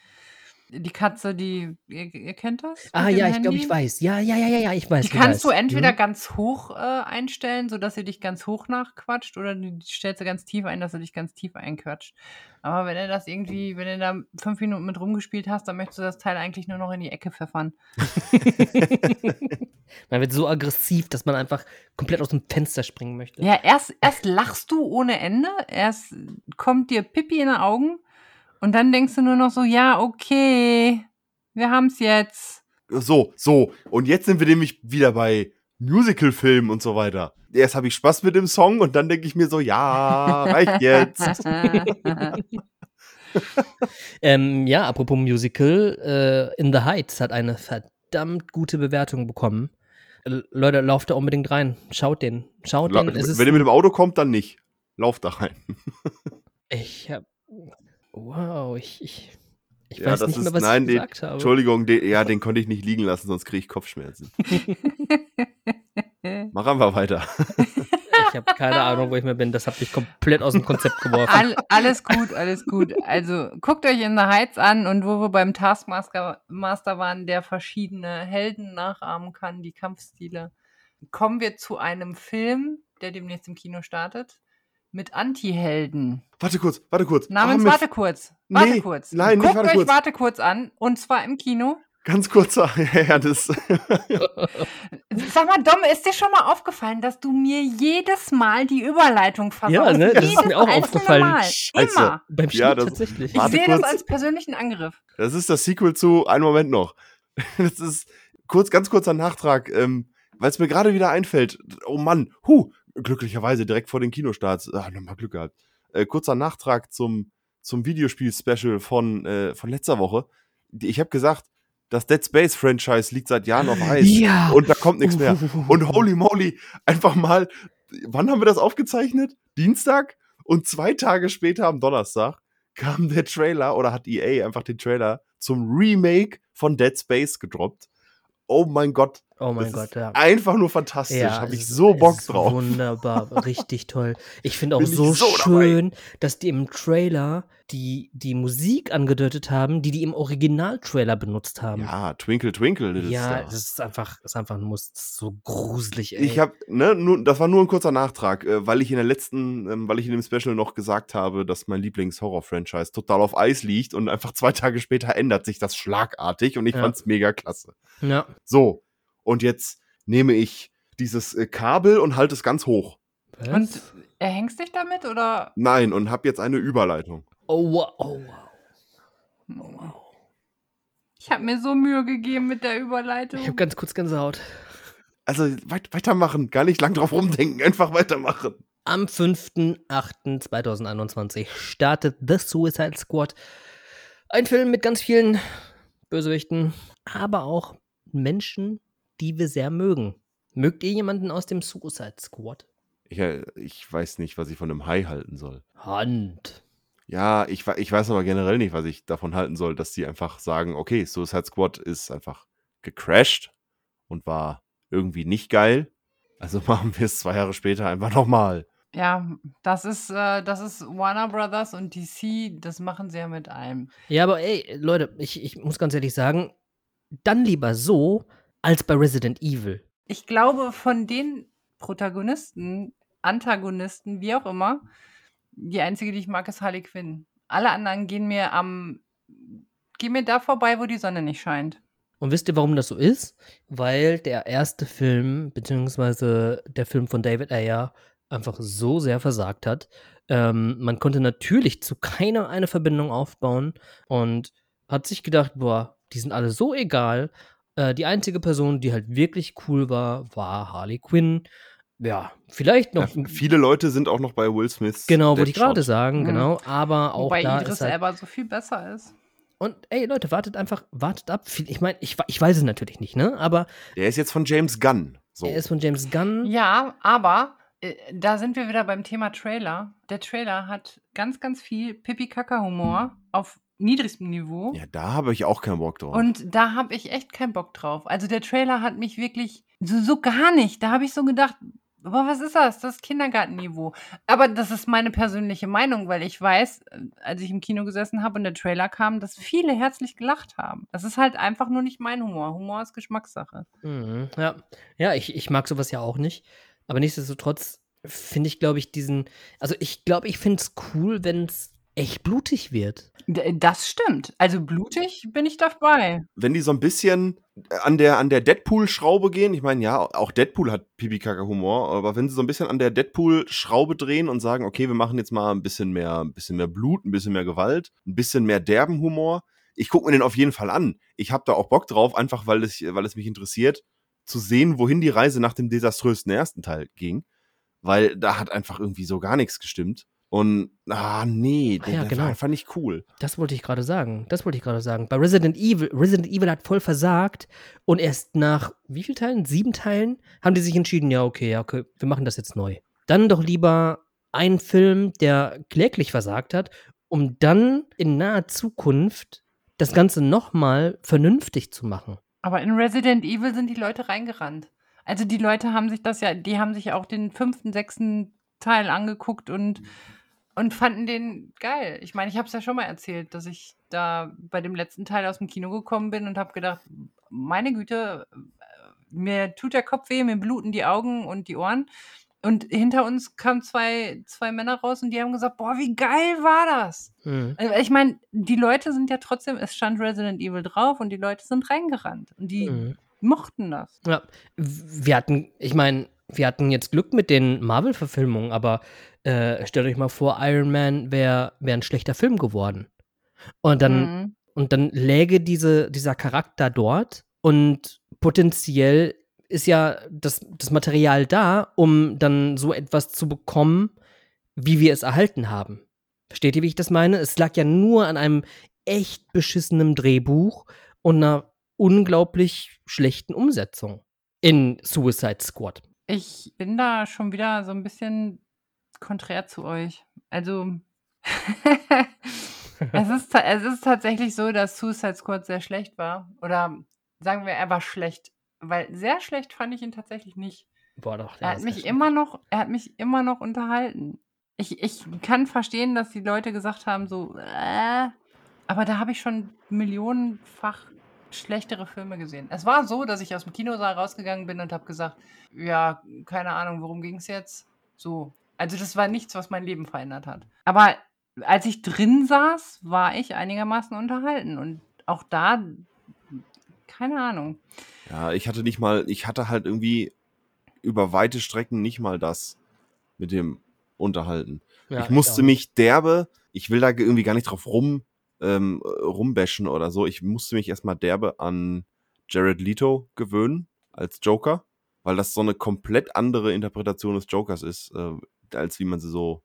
Die Katze, die ihr, ihr kennt das? Ah ja, ich glaube, ich weiß. Ja, ja, ja, ja, ja, ich weiß. Die kannst du entweder mhm. ganz hoch äh, einstellen, sodass sie dich ganz hoch nachquatscht, oder du stellst sie ganz tief ein, dass sie dich ganz tief einquatscht. Aber wenn du das irgendwie, wenn du da fünf Minuten mit rumgespielt hast, dann möchtest du das Teil eigentlich nur noch in die Ecke pfeffern. [laughs] [laughs] man wird so aggressiv, dass man einfach komplett aus dem Fenster springen möchte. Ja, erst, erst lachst du ohne Ende, erst kommt dir Pippi in die Augen und dann denkst du nur noch so, ja, okay, wir haben's jetzt. So, so. Und jetzt sind wir nämlich wieder bei Musical-Filmen und so weiter. Erst habe ich Spaß mit dem Song und dann denke ich mir so, ja, reicht jetzt. [laughs] ähm, ja, apropos Musical, äh, In the Heights hat eine verdammt gute Bewertung bekommen. Äh, Leute, lauft da unbedingt rein. Schaut den. Schaut La den. Wenn ihr mit dem Auto kommt, dann nicht. Lauft da rein. ich hab. Wow, ich, ich, ich ja, weiß nicht ist, mehr, was nein, ich gesagt den, habe. Entschuldigung, den, ja, den konnte ich nicht liegen lassen, sonst kriege ich Kopfschmerzen. [laughs] Mach einfach weiter. Ich habe keine Ahnung, wo ich mehr bin. Das hat mich komplett aus dem Konzept geworfen. All, alles gut, alles gut. Also guckt euch in The Heights an und wo wir beim Taskmaster Master waren, der verschiedene Helden nachahmen kann, die Kampfstile, kommen wir zu einem Film, der demnächst im Kino startet, mit Anti-Helden. Warte kurz, warte kurz. Namens Ah, mit- Warte kurz. Warte Nee, kurz. nein, nicht Guckt Warte euch kurz. Warte kurz an und zwar im Kino. Ganz kurzer, [laughs] ja, ja, das. [laughs] Sag mal, Dom, ist dir schon mal aufgefallen, dass du mir jedes Mal die Überleitung versaust? Ja, ne, das ist Jedes mir auch einzelne aufgefallen. Mal. Scheiße. Immer. Beim Schnitt Ja, das- tatsächlich. Ich sehe das als persönlichen Angriff. Das ist das Sequel zu Einen Moment noch. [laughs] Das ist kurz, ganz kurzer Nachtrag, ähm, weil es mir gerade wieder einfällt. Oh Mann, hu, glücklicherweise direkt vor den Kinostarts. Ah, nochmal Glück gehabt. Äh, kurzer Nachtrag zum, zum Videospiel-Special von, äh, von letzter Woche. Ich habe gesagt, das Dead Space-Franchise liegt seit Jahren auf Eis. Ja. Und da kommt nichts mehr. Und [laughs] holy moly, einfach mal, wann haben wir das aufgezeichnet? Dienstag? Und zwei Tage später am Donnerstag kam der Trailer oder hat EA einfach den Trailer zum Remake von Dead Space gedroppt. Oh mein Gott, Oh mein das Gott, ist ja. einfach nur fantastisch. Ja, Habe ich so Bock drauf. Wunderbar, richtig [laughs] toll. Ich finde auch Bin so, so schön, dass die im Trailer die, die Musik angedeutet haben, die die im Original-Trailer benutzt haben. Ja, Twinkle Twinkle Little Ja, Star. das ist einfach, das ist einfach ein Muss. Das so gruselig, ey. Ich habe, ne, nur, das war nur ein kurzer Nachtrag, äh, weil ich in der letzten, ähm, weil ich in dem Special noch gesagt habe, dass mein Lieblings-Horror-Franchise total auf Eis liegt und einfach zwei Tage später ändert sich das schlagartig und ich Ja. fand's mega klasse. ja. So, und jetzt nehme ich dieses äh, Kabel und halte es ganz hoch. Was? Und erhängst dich damit oder? Nein, und habe jetzt eine Überleitung. oh, wow, oh, wow. Ich habe mir so Mühe gegeben mit der Überleitung. Ich habe ganz kurz Gänsehaut. Also weit, weitermachen, gar nicht lang drauf rumdenken, einfach weitermachen. Am 5.8.2021 startet The Suicide Squad. Ein Film mit ganz vielen Bösewichten, aber auch Menschen, die wir sehr mögen. Mögt ihr jemanden aus dem Suicide Squad? Ich, äh, ich weiß nicht, was ich von einem Hai halten soll. Hand. Ja, ich, ich weiß aber generell nicht, was ich davon halten soll, dass die einfach sagen, okay, Suicide Squad ist einfach gecrashed und war irgendwie nicht geil. Also [laughs] machen wir es zwei Jahre später einfach nochmal. Ja, das ist, äh, das ist Warner Brothers und DC, das machen sie ja mit allem. Ja, aber ey, Leute, ich, ich muss ganz ehrlich sagen, dann lieber so als bei Resident Evil. Ich glaube, von den Protagonisten, Antagonisten, wie auch immer, die einzige, die ich mag, ist Harley Quinn. Alle anderen gehen mir am, gehen mir da vorbei, wo die Sonne nicht scheint. Und wisst ihr, warum das so ist? Weil der erste Film, beziehungsweise der Film von David Ayer, einfach so sehr versagt hat. Ähm, man konnte natürlich zu keiner eine Verbindung aufbauen und hat sich gedacht, boah, die sind alle so egal. Äh, die einzige Person, die halt wirklich cool war, war Harley Quinn. Ja, vielleicht Ja, noch. viele Leute sind auch noch bei Will Smiths. genau, wollte ich gerade sagen, Mhm. genau. Aber auch Wobei da Idris ist halt, Elba so viel besser ist. Und ey, Leute, wartet einfach, wartet ab. Viel- Ich meine, ich, ich weiß es natürlich nicht, ne? Aber Der ist jetzt von James Gunn. So. er ist von James Gunn. Ja, aber äh, da sind wir wieder beim Thema Trailer. Der Trailer hat ganz, ganz viel Pipi-Kaka-Humor auf niedrigstem Niveau. Ja, da habe ich auch keinen Bock drauf. Und da habe ich echt keinen Bock drauf. Also der Trailer hat mich wirklich so, so gar nicht. Da habe ich so gedacht, aber was ist das? Das ist Kindergartenniveau. Aber das ist meine persönliche Meinung, weil ich weiß, äh, als ich im Kino gesessen habe und der Trailer kam, dass viele herzlich gelacht haben. Das ist halt einfach nur nicht mein Humor. Humor ist Geschmackssache. Mhm, ja, ja ich, ich mag sowas ja auch nicht. Aber nichtsdestotrotz finde ich, glaube ich, diesen. Also, ich glaube, ich finde es cool, wenn es echt blutig wird. D das stimmt. Also blutig bin ich dabei. Wenn die so ein bisschen an der, an der Deadpool-Schraube gehen, ich meine, ja, auch Deadpool hat Pipi-Kaka-Humor, aber wenn sie so ein bisschen an der Deadpool-Schraube drehen und sagen, okay, wir machen jetzt mal ein bisschen mehr, ein bisschen mehr Blut, ein bisschen mehr Gewalt, ein bisschen mehr derben Humor, ich gucke mir den auf jeden Fall an. Ich habe da auch Bock drauf, einfach weil es, weil es mich interessiert, zu sehen, wohin die Reise nach dem desaströsen ersten Teil ging. Weil da hat einfach irgendwie so gar nichts gestimmt. Und, ah, nee, Ah der, ja, genau. war einfach nicht cool. Das wollte ich gerade sagen. Das wollte ich gerade sagen. Bei Resident Evil, Resident Evil hat voll versagt und erst nach wie vielen Teilen? Sieben Teilen haben die sich entschieden, ja, okay, ja, okay, wir machen das jetzt neu. Dann doch lieber einen Film, der kläglich versagt hat, um dann in naher Zukunft das Ganze nochmal vernünftig zu machen. Aber in Resident Evil sind die Leute reingerannt. Also die Leute haben sich das ja, die haben sich auch den fünften, sechsten Teil angeguckt und, und fanden den geil. Ich meine, ich habe es ja schon mal erzählt, dass ich da bei dem letzten Teil aus dem Kino gekommen bin und habe gedacht, meine Güte, äh, mir tut der Kopf weh, mir bluten die Augen und die Ohren. Und hinter uns kamen zwei, zwei Männer raus und die haben gesagt, boah, wie geil war das? Mhm. Also, Ich meine, die Leute sind ja trotzdem, es stand Resident Evil drauf und die Leute sind reingerannt. Und die Mhm. mochten das. Ja, wir hatten, ich meine, wir hatten jetzt Glück mit den Marvel-Verfilmungen, aber äh, stellt euch mal vor, Iron Man wäre wär ein schlechter Film geworden. Und dann, Mhm. und dann läge diese, dieser Charakter dort und potenziell ist ja das, das Material da, um dann so etwas zu bekommen, wie wir es erhalten haben. Versteht ihr, wie ich das meine? Es lag ja nur an einem echt beschissenen Drehbuch und einer unglaublich schlechten Umsetzung in Suicide Squad. Ich bin da schon wieder so ein bisschen konträr zu euch. Also, [laughs] [laughs] es, ist, es ist tatsächlich so, dass Suicide Squad sehr schlecht war. Oder sagen wir, er war schlecht. Weil sehr schlecht fand ich ihn tatsächlich nicht. Boah, doch. Er hat mich schlecht. immer noch, er hat mich immer noch unterhalten. Ich, ich kann verstehen, dass die Leute gesagt haben, so, äh, aber da habe ich schon millionenfach schlechtere Filme gesehen. Es war so, dass ich aus dem Kinosaal rausgegangen bin und habe gesagt, ja, keine Ahnung, worum ging es jetzt? So. Also das war nichts, was mein Leben verändert hat. Aber als ich drin saß, war ich einigermaßen unterhalten. Und auch da, keine Ahnung. Ja, ich hatte nicht mal, ich hatte halt irgendwie über weite Strecken nicht mal das mit dem Unterhalten. Ja, ich musste auch. mich derbe, ich will da irgendwie gar nicht drauf rum, ähm, rumbashen oder so. Ich musste mich erstmal derbe an Jared Leto gewöhnen als Joker, weil das so eine komplett andere Interpretation des Jokers ist, äh, als wie man sie so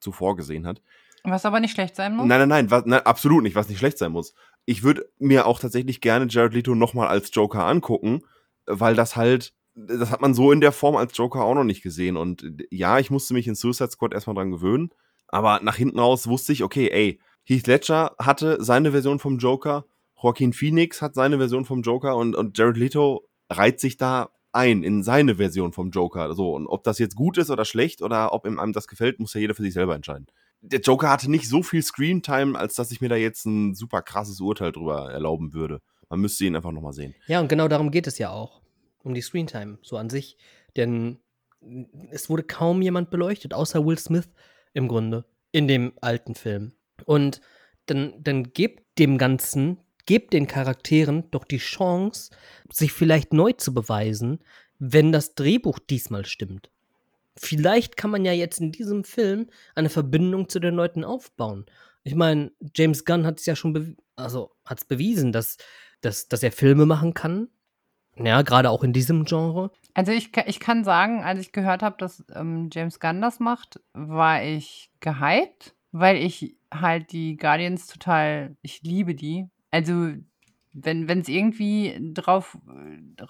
zuvor gesehen hat. Was aber nicht schlecht sein muss. Nein, nein, nein, was, nein, absolut nicht, was nicht schlecht sein muss. Ich würde mir auch tatsächlich gerne Jared Leto nochmal als Joker angucken, weil das halt, das hat man so in der Form als Joker auch noch nicht gesehen. Und ja, ich musste mich in Suicide Squad erstmal dran gewöhnen, aber nach hinten raus wusste ich, okay, ey, Heath Ledger hatte seine Version vom Joker, Joaquin Phoenix hat seine Version vom Joker und, und Jared Leto reiht sich da ein in seine Version vom Joker. So, und ob das jetzt gut ist oder schlecht oder ob ihm einem das gefällt, muss ja jeder für sich selber entscheiden der Joker hatte nicht so viel Screentime, als dass ich mir da jetzt ein super krasses Urteil drüber erlauben würde. Man müsste ihn einfach nochmal sehen. Ja, und genau darum geht es ja auch. Um die Screentime, so an sich. Denn es wurde kaum jemand beleuchtet, außer Will Smith im Grunde, in dem alten Film. Und dann, dann gebt dem Ganzen, gebt den Charakteren doch die Chance, sich vielleicht neu zu beweisen, wenn das Drehbuch diesmal stimmt. Vielleicht kann man ja jetzt in diesem Film eine Verbindung zu den Leuten aufbauen. Ich meine, James Gunn hat es ja schon also hat's bewiesen, dass, dass, dass er Filme machen kann. Ja, gerade auch in diesem Genre. Also ich, ich kann sagen, als ich gehört habe, dass ähm, James Gunn das macht, war ich gehypt, weil ich halt die Guardians total, ich liebe die. Also wenn es irgendwie drauf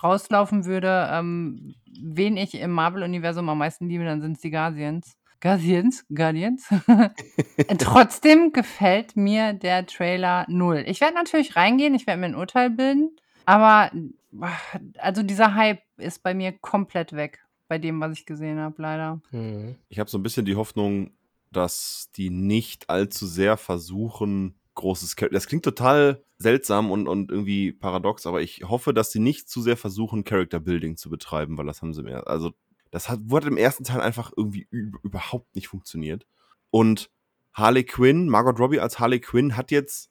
rauslaufen würde, ähm, wen ich im Marvel-Universum am meisten liebe, dann sind es die Guardians. Guardians? Guardians? [laughs] Trotzdem gefällt mir der Trailer null. Ich werde natürlich reingehen, ich werde mir ein Urteil bilden, aber also dieser Hype ist bei mir komplett weg bei dem, was ich gesehen habe, leider. Mhm. Ich habe so ein bisschen die Hoffnung, dass die nicht allzu sehr versuchen, großes Char Das klingt total seltsam und, und irgendwie paradox, aber ich hoffe, dass sie nicht zu sehr versuchen, Character Building zu betreiben, weil das haben sie mehr. Also, das hat, wurde im ersten Teil einfach irgendwie üb- überhaupt nicht funktioniert. Und Harley Quinn, Margot Robbie als Harley Quinn hat jetzt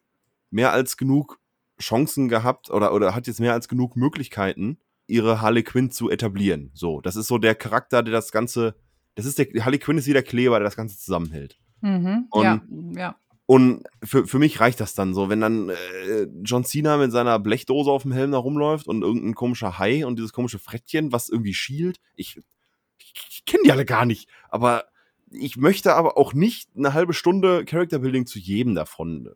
mehr als genug Chancen gehabt oder, oder hat jetzt mehr als genug Möglichkeiten, ihre Harley Quinn zu etablieren. So, das ist so der Charakter, der das Ganze, das ist der, Harley Quinn ist wie der Kleber, der das Ganze zusammenhält. Mhm. Und- ja, ja. Und für, für mich reicht das dann so, wenn dann äh, John Cena mit seiner Blechdose auf dem Helm da rumläuft und irgendein komischer Hai und dieses komische Frettchen, was irgendwie schielt. Ich, ich, kenne die alle gar nicht, aber ich möchte aber auch nicht eine halbe Stunde Character Building zu jedem davon.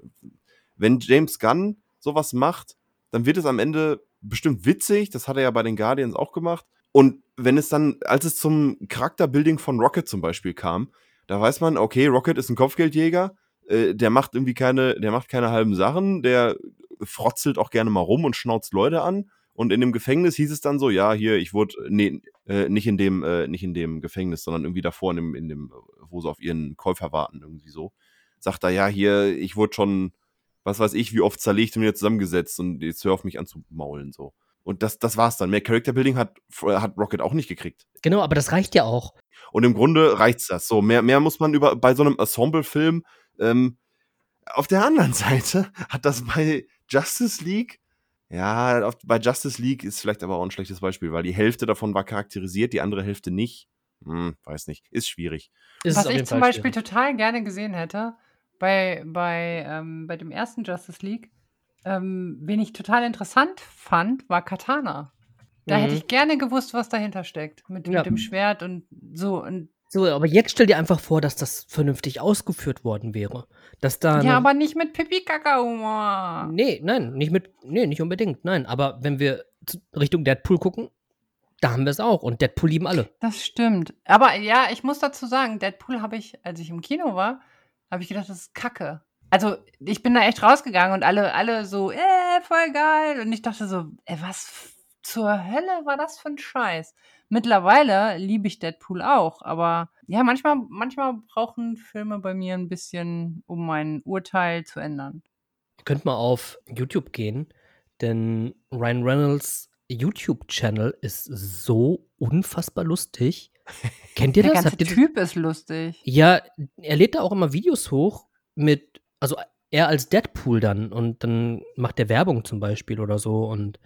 Wenn James Gunn sowas macht, dann wird es am Ende bestimmt witzig. Das hat er ja bei den Guardians auch gemacht. Und wenn es dann, als es zum Charakterbuilding von Rocket zum Beispiel kam, da weiß man, okay, Rocket ist ein Kopfgeldjäger, äh, der macht irgendwie keine, der macht keine halben Sachen, der frotzelt auch gerne mal rum und schnauzt Leute an. Und in dem Gefängnis hieß es dann so, ja, hier, ich wurde, nee, äh, nicht in dem, äh, nicht in dem Gefängnis, sondern irgendwie davor in dem, in dem, wo sie auf ihren Käufer warten, irgendwie so. Sagt er, ja, hier, ich wurde schon, was weiß ich, wie oft zerlegt und wieder zusammengesetzt und jetzt hör auf mich anzumaulen, so. Und das, das war's dann. Mehr Character Building hat, hat Rocket auch nicht gekriegt. Genau, aber das reicht ja auch. Und im Grunde reicht's das. So, mehr, mehr muss man über, bei so einem Ensemble-Film, ähm, auf der anderen [laughs] Seite hat das bei Justice League, ja, auf, bei Justice League ist vielleicht aber auch ein schlechtes Beispiel, weil die Hälfte davon war charakterisiert, die andere Hälfte nicht. Hm, weiß nicht, ist schwierig. Ist Was ich zum Fall Beispiel schwierig. total gerne gesehen hätte, bei, bei, ähm, bei dem ersten Justice League, ähm, wen ich total interessant fand, war Katana. Da hätte Mhm. ich gerne gewusst, was dahinter steckt. Mit, Ja. mit dem Schwert und so. Und, So, aber jetzt stell dir einfach vor, dass das vernünftig ausgeführt worden wäre. Dass da. ja, aber nicht mit Pipi-Kaka-Humor. Nee, nein, nicht mit. Nee, nicht unbedingt. Nein, aber wenn wir Richtung Deadpool gucken, da haben wir es auch. Und Deadpool lieben alle. Das stimmt. Aber ja, ich muss dazu sagen, Deadpool habe ich, als ich im Kino war, habe ich gedacht, das ist Kacke. Also, ich bin da echt rausgegangen und alle, alle so, äh, voll geil. Und ich dachte so, ey, was zur Hölle war das für ein Scheiß? Mittlerweile liebe ich Deadpool auch, aber ja, manchmal, manchmal brauchen Filme bei mir ein bisschen, um mein Urteil zu ändern. Ihr könnt mal auf YouTube gehen, denn Ryan Reynolds YouTube-Channel ist so unfassbar lustig. [laughs] Kennt ihr Der das? ganze Habt ihr das? Typ ist lustig. Ja, er lädt da auch immer Videos hoch mit, also er als Deadpool dann und dann macht er Werbung zum Beispiel oder so und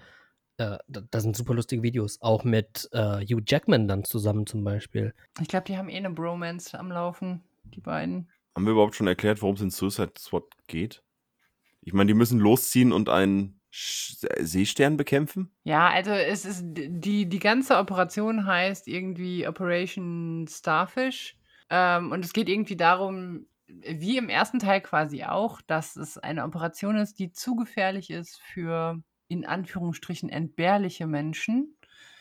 äh, da, da sind super lustige Videos. Auch mit äh, Hugh Jackman dann zusammen zum Beispiel. Ich glaube, die haben eh eine Bromance am Laufen, die beiden. Haben wir überhaupt schon erklärt, worum es in Suicide Squad geht? Ich meine, die müssen losziehen und einen Sch Seestern bekämpfen? Ja, also es ist die, die ganze Operation heißt irgendwie Operation Starfish. Ähm, und es geht irgendwie darum, wie im ersten Teil quasi auch, dass es eine Operation ist, die zu gefährlich ist für in Anführungsstrichen entbehrliche Menschen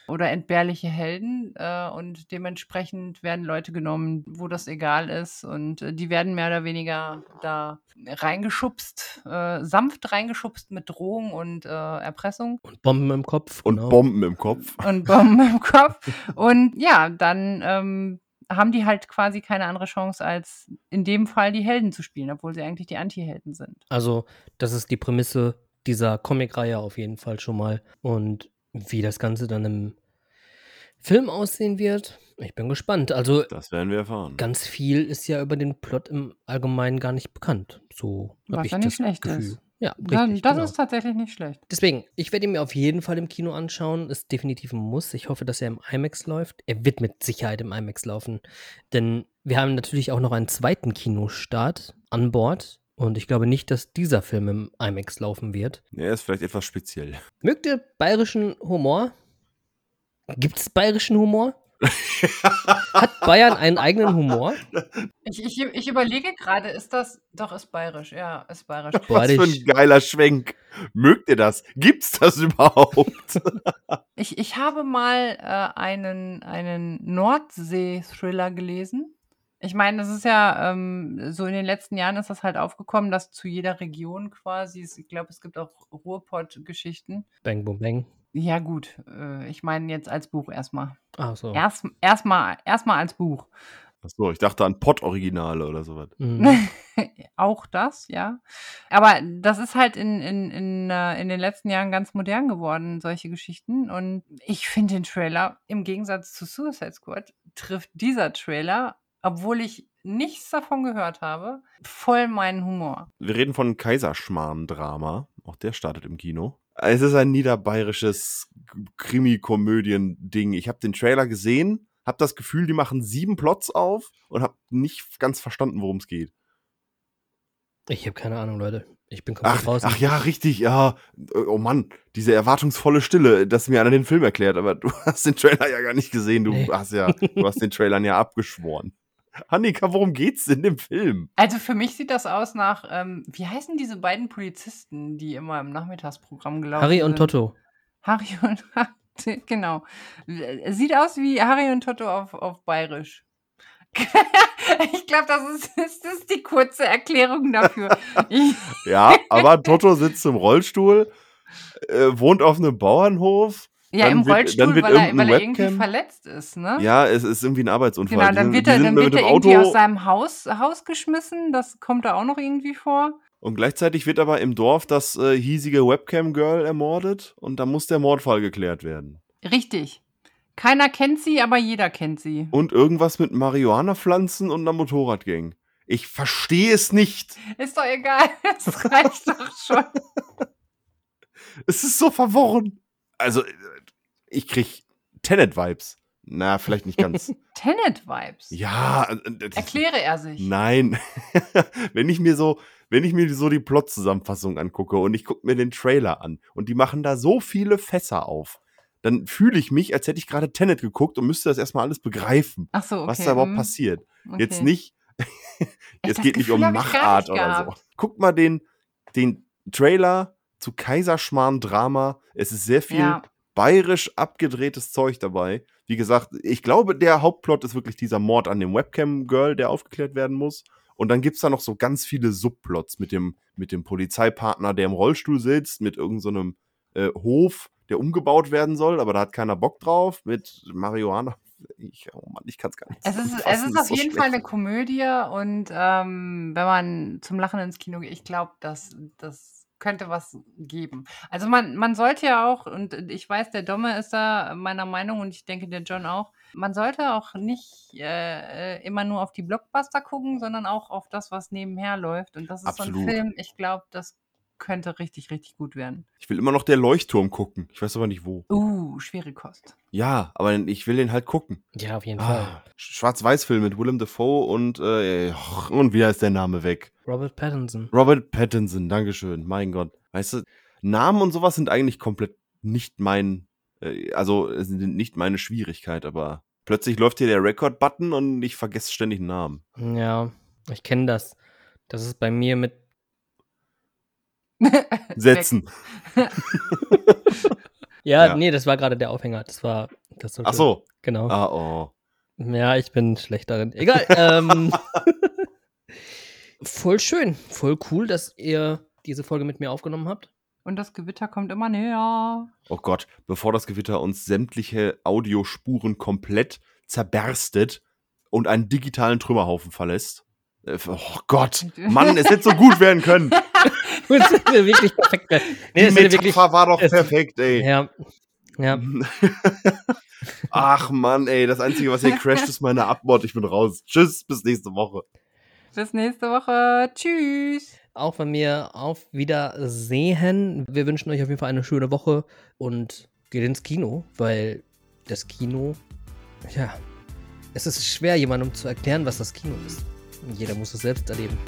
oder entbehrliche Helden. Äh, und dementsprechend werden Leute genommen, wo das egal ist. Und äh, die werden mehr oder weniger da reingeschubst, äh, sanft reingeschubst mit Drohung und äh, Erpressung Und Bomben im Kopf. Und genau. Bomben im Kopf. und Bomben im Kopf. Und ja, dann ähm, haben die halt quasi keine andere Chance, als in dem Fall die Helden zu spielen, obwohl sie eigentlich die Anti-Helden sind. Also, das ist die Prämisse dieser Comicreihe auf jeden Fall schon mal. Und wie das Ganze dann im Film aussehen wird, ich bin gespannt. Also, Das werden wir erfahren. ganz viel ist ja über den Plot im Allgemeinen gar nicht bekannt. So Was habe ich ja nicht das schlecht Gefühl. ist. Ja, richtig. das genau. ist tatsächlich nicht schlecht. Deswegen, ich werde ihn mir auf jeden Fall im Kino anschauen. Ist definitiv ein Muss. Ich hoffe, dass er im IMAX läuft. Er wird mit Sicherheit im IMAX laufen. Denn wir haben natürlich auch noch einen zweiten Kinostart an Bord. Und ich glaube nicht, dass dieser Film im IMAX laufen wird. Er ist vielleicht etwas speziell. Mögt ihr bayerischen Humor? Gibt es bayerischen Humor? [laughs] Hat Bayern einen eigenen Humor? Ich, ich, ich überlege gerade, ist das. Doch, ist bayerisch. Ja, ist bayerisch. Was für ein geiler Schwenk. Mögt ihr das? Gibt's das [laughs] überhaupt? Ich, ich habe mal äh, einen, einen Nordsee-Thriller gelesen. Ich meine, das ist ja ähm, so in den letzten Jahren ist das halt aufgekommen, dass zu jeder Region quasi, ich glaube, es gibt auch Ruhrpott-Geschichten. Bang, boom, bang. Ja, gut. Äh, ich meine jetzt als Buch erstmal. Ach so. Erst, erstmal, erstmal als Buch. Achso, ich dachte an Pott-Originale oder sowas. Mhm. [laughs] Auch das, ja. Aber das ist halt in, in, in, äh, in den letzten Jahren ganz modern geworden, solche Geschichten. Und ich finde den Trailer, im Gegensatz zu Suicide Squad, trifft dieser Trailer, obwohl ich nichts davon gehört habe, voll meinen Humor. Wir reden von Kaiserschmarrn-Drama. Auch der startet im Kino. Es ist ein niederbayerisches Krimi-Komödien-Ding. Ich habe den Trailer gesehen, habe das Gefühl, die machen sieben Plots auf und habe nicht ganz verstanden, worum es geht. Ich habe keine Ahnung, Leute. Ich bin komplett Ach, draußen. ach ja, richtig, ja. Oh Mann, diese erwartungsvolle Stille, dass mir einer den Film erklärt, aber [laughs] du hast den Trailer ja gar nicht gesehen. Du Nee. hast ja, du hast den Trailern ja abgeschworen. Annika, worum geht's in dem Film? Also für mich sieht das aus nach, ähm, wie heißen diese beiden Polizisten, die immer im Nachmittagsprogramm gelaufen Harry sind? und Toto. Harry [laughs] und genau. Es Sieht aus wie Harry und Toto auf, auf Bayerisch. [laughs] ich glaube, das ist, [laughs] das ist die kurze Erklärung dafür. Ja, aber Toto sitzt im Rollstuhl äh, wohnt auf einem Bauernhof. Ja, im wird- Rollstuhl, weil, er, weil er irgendwie verletzt ist, ne? Ja, es ist irgendwie ein Arbeitsunfall. Genau, dann wird er, dann wird er irgendwie Auto aus seinem Haus, Haus geschmissen. Das kommt da auch noch irgendwie vor. und gleichzeitig wird aber im Dorf das äh, hiesige Webcam-Girl ermordet und da muss der Mordfall geklärt werden. Richtig. Keiner kennt sie, aber jeder kennt sie. Und irgendwas mit Marihuana-Pflanzen und einer Motorradgang. Ich verstehe es nicht. Ist doch egal. [laughs] Es reicht doch schon. [laughs] Es ist so verworren. Also, äh, ich krieg Tenet-Vibes. Na, vielleicht nicht ganz. [laughs] Tenet-Vibes. ja. Erkläre er sich. Nein. [laughs] wenn ich mir so, wenn ich mir so die Plot-Zusammenfassung angucke und ich gucke mir den Trailer an und die machen da so viele Fässer auf, dann fühle ich mich, als hätte ich gerade Tenet geguckt und müsste das erstmal alles begreifen, Ach so, okay. was da überhaupt mm, passiert. okay. Jetzt nicht, [laughs] jetzt geht nicht Gefühl um ich gar Machart nicht oder so. Guckt mal den, den Trailer zu Kaiserschmarrn-Drama. Es ist sehr viel Ja. Bayerisch abgedrehtes Zeug dabei. Wie gesagt, ich glaube, der Hauptplot ist wirklich dieser Mord an dem Webcam-Girl, der aufgeklärt werden muss. Und dann gibt es da noch so ganz viele Subplots mit dem, mit dem Polizeipartner, der im Rollstuhl sitzt, mit irgendeinem äh, Hof, der umgebaut werden soll, aber da hat keiner Bock drauf, mit Marihuana. Ich, oh Mann, ich kann es gar nicht Es ist, es ist auf so jeden schlecht. Fall eine Komödie und ähm, wenn man zum Lachen ins Kino geht, ich glaube, dass das könnte was geben. Also man, man sollte ja auch, und ich weiß, der Domme ist da meiner Meinung und ich denke der John auch, man sollte auch nicht äh, äh, immer nur auf die Blockbuster gucken, sondern auch auf das, was nebenher läuft. Und das ist so Absolut. ein Film, ich glaube, das könnte richtig, richtig gut werden. Ich will immer noch der Leuchtturm gucken. Ich weiß aber nicht wo. Uh, schwere Kost. Ja, aber ich will den halt gucken. Ja, auf jeden Fall. Ah, Schwarz-Weiß-Film mit Willem Dafoe und, äh, und wieder ist der Name weg. Robert Pattinson. Robert Pattinson, Dankeschön, mein Gott. Weißt du, Namen und sowas sind eigentlich komplett nicht mein, äh, also es sind nicht meine Schwierigkeit, aber plötzlich läuft hier der Record-Button und ich vergesse ständig einen Namen. Ja, ich kenne das. Das ist bei mir mit. Setzen. [laughs] Ja, Ja. nee, das war gerade der Aufhänger. Das war. Das sollte- Ach so. Genau. Ah, oh. Ja, ich bin schlecht darin. Egal. ähm, [laughs] voll schön. Voll cool, dass ihr diese Folge mit mir aufgenommen habt. Und das Gewitter kommt immer näher. Oh Gott, bevor das Gewitter uns sämtliche Audiospuren komplett zerberstet und einen digitalen Trümmerhaufen verlässt. Äh, Oh Gott, Mann, es hätte so gut werden können. [laughs] Es hätte wirklich perfekt. Nee, Die es hätte wirklich. Metapher war doch es- perfekt, ey. Ja. Ja. [laughs] Ach Mann, ey, das Einzige, was hier crasht, ist meine Abmord. Ich bin raus. Tschüss, bis nächste Woche. Bis nächste Woche. Tschüss. Auch von mir auf Wiedersehen. Wir wünschen euch auf jeden Fall eine schöne Woche und geht ins Kino, weil das Kino, ja, es ist schwer, jemandem zu erklären, was das Kino ist. Jeder muss es selbst erleben.